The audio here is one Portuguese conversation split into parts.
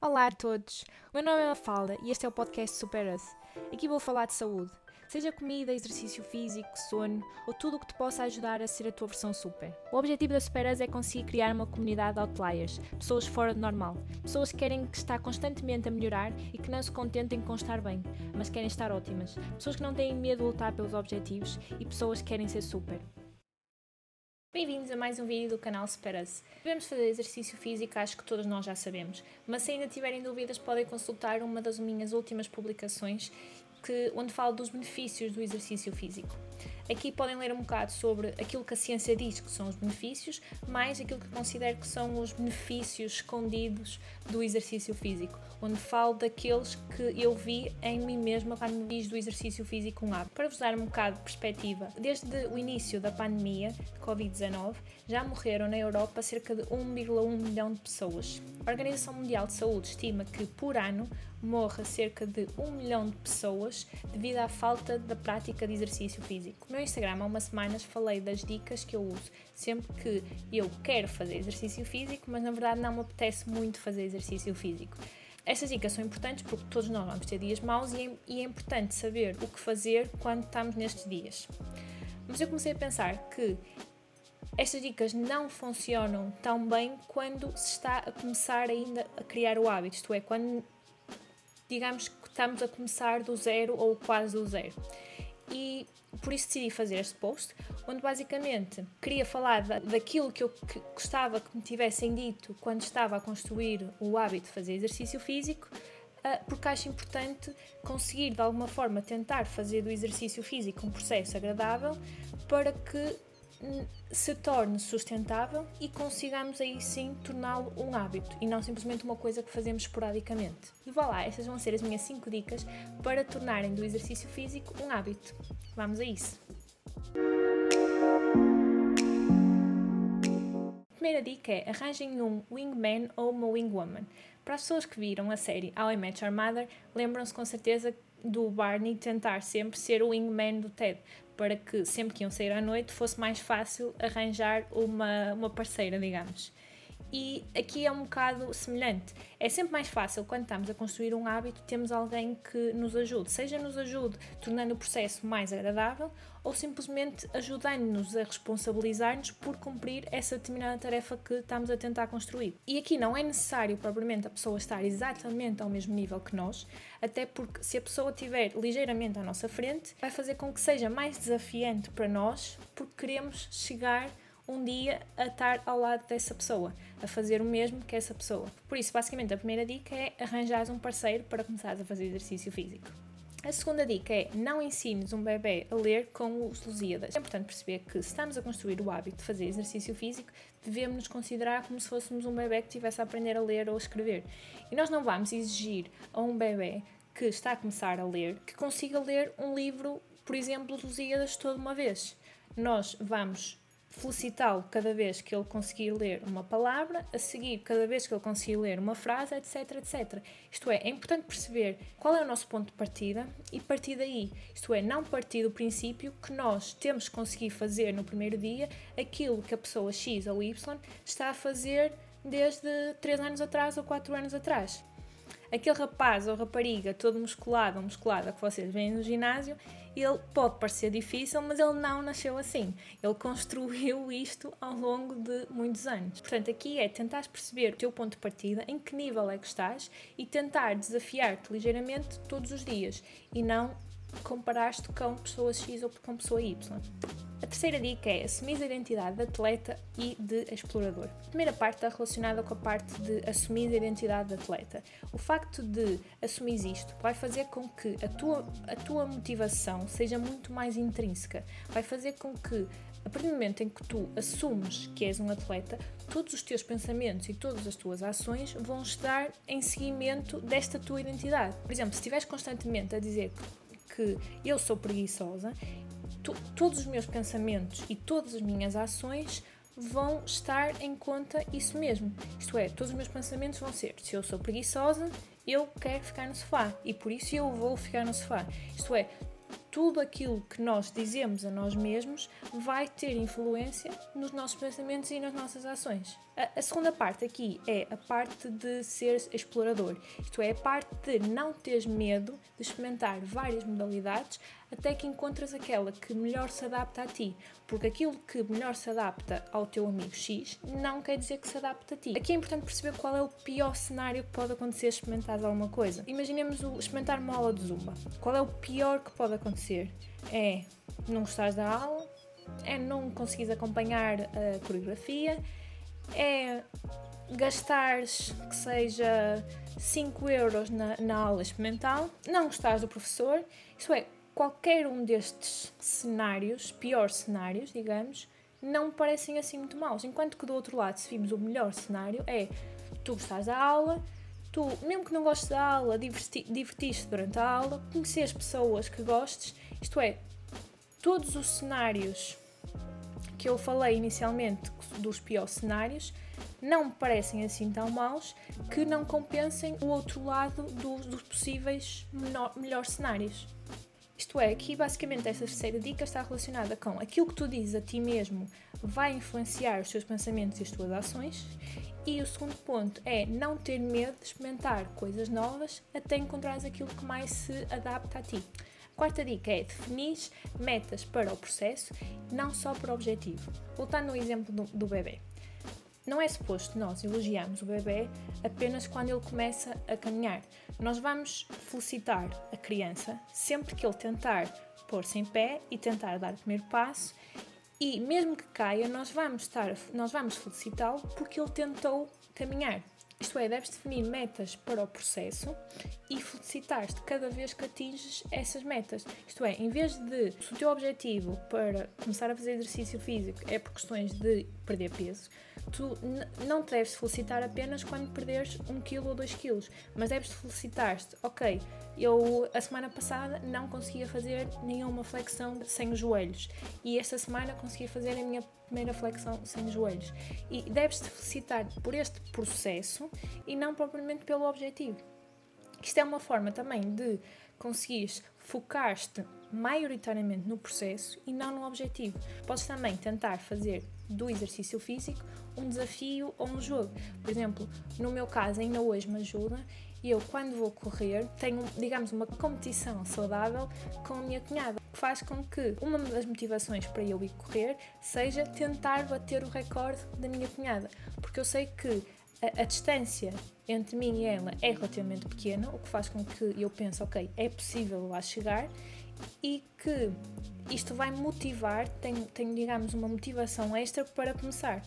Olá a todos, o meu nome é Mafalda e este é o podcast Super Us. Aqui vou falar de saúde, seja comida, exercício físico, sono ou tudo o que te possa ajudar a ser a tua versão super. O objetivo da Super Us é conseguir criar uma comunidade de outliers, pessoas fora do normal, pessoas que querem que estar constantemente a melhorar e que não se contentem com estar bem, mas querem estar ótimas, pessoas que não têm medo de lutar pelos objetivos e pessoas que querem ser super. Bem-vindos a mais um vídeo do canal Superas. Devemos fazer exercício físico, acho que todos nós já sabemos, mas se ainda tiverem dúvidas podem consultar uma das minhas últimas publicações que, onde falo dos benefícios do exercício físico. Aqui podem ler um bocado sobre aquilo que a ciência diz que são os benefícios, mais aquilo que considero que são os benefícios escondidos do exercício físico, onde falo daqueles que eu vi em mim mesma quando fiz do exercício físico um hábito. Para vos dar um bocado de perspectiva, desde o início da pandemia de Covid-19, já morreram na Europa cerca de 1,1 milhão de pessoas. A Organização Mundial de Saúde estima que por ano morra cerca de 1 milhão de pessoas devido à falta da prática de exercício físico. No meu Instagram há umas semanas falei das dicas que eu uso sempre que eu quero fazer exercício físico, mas na verdade não me apetece muito fazer exercício físico. Estas dicas são importantes porque todos nós vamos ter dias maus e é, e é importante saber o que fazer quando estamos nestes dias. Mas eu comecei a pensar que estas dicas não funcionam tão bem quando se está a começar ainda a criar o hábito, isto é, quando digamos que estamos a começar do zero ou quase do zero. E por isso decidi fazer este post, onde basicamente queria falar da, daquilo que eu gostava que me tivessem dito quando estava a construir o hábito de fazer exercício físico, uh, porque acho importante conseguir de alguma forma tentar fazer do exercício físico um processo agradável para que se torne sustentável e consigamos aí sim torná-lo um hábito e não simplesmente uma coisa que fazemos esporadicamente. E vá lá, estas vão ser as minhas 5 dicas para tornarem do exercício físico um hábito. Vamos a isso! A primeira dica é arranjem um wingman ou uma wingwoman. Para as pessoas que viram a série How I Met Your Mother, lembram-se com certeza do Barney tentar sempre ser o wingman do Ted, para que sempre que iam sair à noite fosse mais fácil arranjar uma, uma parceira, digamos. E aqui é um bocado semelhante. É sempre mais fácil quando estamos a construir um hábito, temos alguém que nos ajude, seja nos ajude tornando o processo mais agradável ou simplesmente ajudando-nos a responsabilizar-nos por cumprir essa determinada tarefa que estamos a tentar construir. E aqui não é necessário propriamente a pessoa estar exatamente ao mesmo nível que nós, até porque se a pessoa estiver ligeiramente à nossa frente, vai fazer com que seja mais desafiante para nós, porque queremos chegar um dia a estar ao lado dessa pessoa, a fazer o mesmo que essa pessoa. Por isso, basicamente, a primeira dica é arranjar um parceiro para começares a fazer exercício físico. A segunda dica é não ensines um bebê a ler com os Lusíadas. É importante perceber que se estamos a construir o hábito de fazer exercício físico, devemos nos considerar como se fôssemos um bebê que estivesse a aprender a ler ou a escrever. E nós não vamos exigir a um bebê que está a começar a ler que consiga ler um livro, por exemplo, dos Lusíadas toda uma vez. Nós vamos felicitá-lo cada vez que ele conseguir ler uma palavra, a seguir cada vez que ele conseguir ler uma frase, etc, etc. Isto é, é importante perceber qual é o nosso ponto de partida e partir daí. Isto é, não partir do princípio que nós temos que conseguir fazer no primeiro dia aquilo que a pessoa X ou Y está a fazer desde 3 anos atrás ou 4 anos atrás aquele rapaz ou rapariga todo musculado ou musculada que vocês veem no ginásio, ele pode parecer difícil, mas ele não nasceu assim. Ele construiu isto ao longo de muitos anos. Portanto, aqui é tentar perceber o teu ponto de partida, em que nível é que estás e tentar desafiar-te ligeiramente todos os dias e não comparar-te com pessoa X ou com pessoa Y. A terceira dica é assumir a identidade de atleta e de explorador. A primeira parte está relacionada com a parte de assumir a identidade de atleta. O facto de assumir isto vai fazer com que a tua, a tua motivação seja muito mais intrínseca. Vai fazer com que, a partir do momento em que tu assumes que és um atleta, todos os teus pensamentos e todas as tuas ações vão estar em seguimento desta tua identidade. Por exemplo, se estiveres constantemente a dizer que eu sou preguiçosa, todos os meus pensamentos e todas as minhas ações vão estar em conta isso mesmo. Isto é, todos os meus pensamentos vão ser: se eu sou preguiçosa, eu quero ficar no sofá e por isso eu vou ficar no sofá. Isto é, tudo aquilo que nós dizemos a nós mesmos vai ter influência nos nossos pensamentos e nas nossas ações. A, segunda parte aqui é a parte de ser explorador, isto é, a parte de não teres medo de experimentar várias modalidades até que encontras aquela que melhor se adapta a ti, porque aquilo que melhor se adapta ao teu amigo X não quer dizer que se adapta a ti. Aqui é importante perceber qual é o pior cenário que pode acontecer se experimentares alguma coisa. Imaginemos o experimentar uma aula de zumba. Qual é o pior que pode acontecer? É não gostares da aula, é não conseguires acompanhar a coreografia, é gastares que seja 5 euros na, na aula experimental, não gostares do professor, isso é, qualquer um destes cenários, piores cenários, digamos, não me parecem assim muito maus. Enquanto que do outro lado, se vimos o melhor cenário, é tu gostares da aula, tu, mesmo que não gostes da aula, diverti, divertiste durante a aula, conhecer as pessoas que gostes, isto é, todos os cenários que eu falei inicialmente dos piores cenários não me parecem assim tão maus que não compensem o outro lado dos, dos possíveis menor, melhores cenários. Isto é, aqui basicamente esta terceira dica está relacionada com aquilo que tu dizes a ti mesmo vai influenciar os teus pensamentos e as tuas ações. E o segundo ponto é não ter medo de experimentar coisas novas até encontrares aquilo que mais se adapta a ti. Quarta dica é definir metas para o processo, não só para o objetivo. Voltando ao exemplo do, do bebê. Não é suposto nós elogiarmos o bebê apenas quando ele começa a caminhar. Nós vamos felicitar a criança sempre que ele tentar pôr-se em pé e tentar dar o primeiro passo e mesmo que caia, nós vamos estar, nós vamos felicitá-lo porque ele tentou caminhar. Isto é, deves definir metas para o processo e felicitar-te cada vez que atinges essas metas. Isto é, em vez de se o teu objetivo para começar a fazer exercício físico é por questões de perder peso, tu não te deves felicitar apenas quando perderes 1 kg ou 2 kg, mas deves felicitar-te, ok, eu a semana passada não conseguia fazer nenhuma flexão sem joelhos e esta semana consegui fazer a minha primeira flexão sem joelhos. E deves-te felicitar por este processo e não propriamente pelo objetivo. Isto é uma forma também de conseguires focar-te maioritariamente no processo e não no objetivo. Podes também tentar fazer do exercício físico um desafio ou um jogo. Por exemplo, no meu caso, ainda hoje me ajuda. Eu, quando vou correr, tenho, digamos, uma competição saudável com a minha cunhada, que faz com que uma das motivações para eu ir correr seja tentar bater o recorde da minha cunhada, porque eu sei que a, a, distância entre mim e ela é relativamente pequena, o que faz com que eu pense, ok, é possível lá chegar e que isto vai motivar, tenho, tenho digamos uma motivação extra para começar.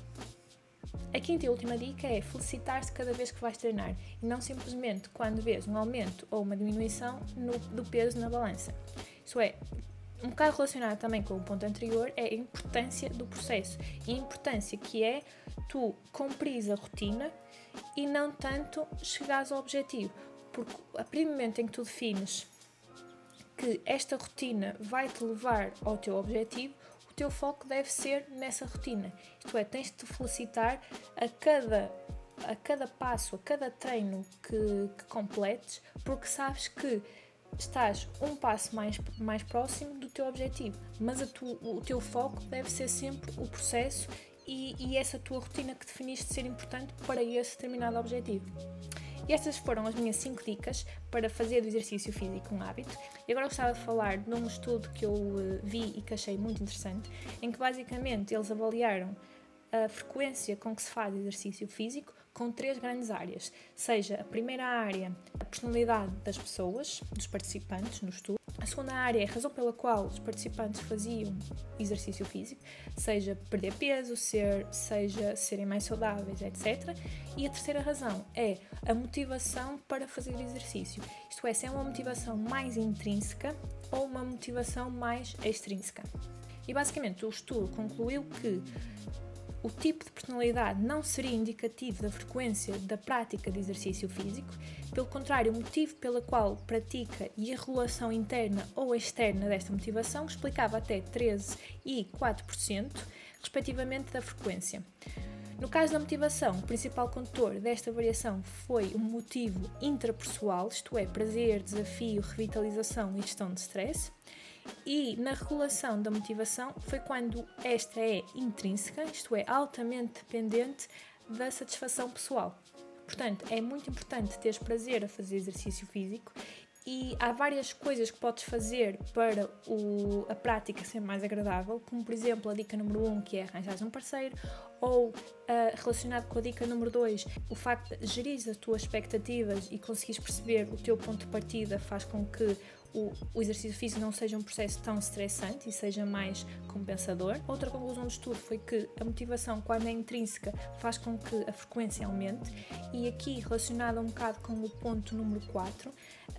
A quinta e última dica é felicitar-te cada vez que vais treinar e não simplesmente quando vês um aumento ou uma diminuição no, do peso na balança. Isso é, um bocado relacionado também com o ponto anterior é a importância do processo e a importância que é tu cumprires a rotina e não tanto chegares ao objetivo. Porque a partir do momento em que tu defines que esta rotina vai te levar ao teu objetivo, o teu foco deve ser nessa rotina. Isto é, tens de te felicitar a cada, a cada passo, a cada treino que, que completes, porque sabes que estás um passo mais, mais próximo do teu objetivo, mas tu, o teu foco deve ser sempre o processo e, e essa tua rotina que definiste ser importante para esse determinado objetivo. E estas foram as minhas 5 dicas para fazer do exercício físico um hábito. E agora gostava de falar de um estudo que eu uh, vi e que achei muito interessante, em que basicamente eles avaliaram a frequência com que se faz exercício físico com três grandes áreas, seja a primeira área a personalidade das pessoas, dos participantes no estudo, a segunda área é a razão pela qual os participantes faziam exercício físico, seja perder peso, ser, seja serem mais saudáveis, etc. E a terceira razão é a motivação para fazer exercício, isto é, se é uma motivação mais intrínseca ou uma motivação mais extrínseca. E basicamente o estudo concluiu que o tipo de personalidade não seria indicativo da frequência da prática de exercício físico, pelo contrário, o motivo pela qual pratica e a regulação interna ou externa desta motivação explicava até 13% e 4%, respectivamente, da frequência. No caso da motivação, o principal condutor desta variação foi um motivo intrapessoal, isto é, prazer, desafio, revitalização e gestão de stress. E na regulação da motivação foi quando esta é intrínseca, isto é, altamente dependente da satisfação pessoal. Portanto, é muito importante teres prazer a fazer exercício físico e há várias coisas que podes fazer para o, a prática ser mais agradável, como por exemplo a dica número 1, um, que é arranjar um parceiro, ou uh, relacionado com a dica número 2, o facto de gerir as tuas expectativas e conseguires perceber o teu ponto de partida faz com que o, o, exercício físico não seja um processo tão estressante e seja mais compensador. Outra conclusão do estudo foi que a motivação, quando é intrínseca, faz com que a frequência aumente, e aqui relacionado um bocado com o ponto número 4,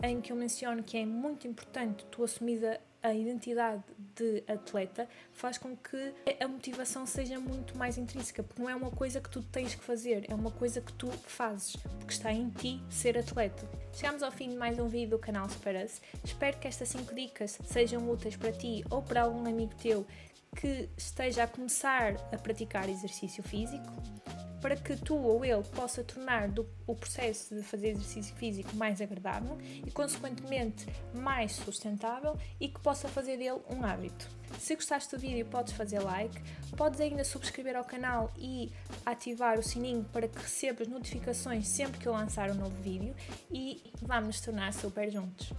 em que eu menciono que é muito importante tu assumir a a identidade de atleta faz com que a motivação seja muito mais intrínseca, porque não é uma coisa que tu tens que fazer, é uma coisa que tu fazes, porque está em ti ser atleta. Chegamos ao fim de mais um vídeo do canal Superas. Espero que estas 5 dicas sejam úteis para ti ou para algum amigo teu que esteja a começar a praticar exercício físico para que tu ou ele possa tornar do, o processo de fazer exercício físico mais agradável e, consequentemente, mais sustentável e que possa fazer dele um hábito. Se gostaste do vídeo, podes fazer like, podes ainda subscrever ao canal e ativar o sininho para que recebas notificações sempre que eu lançar um novo vídeo e vamos nos tornar super juntos.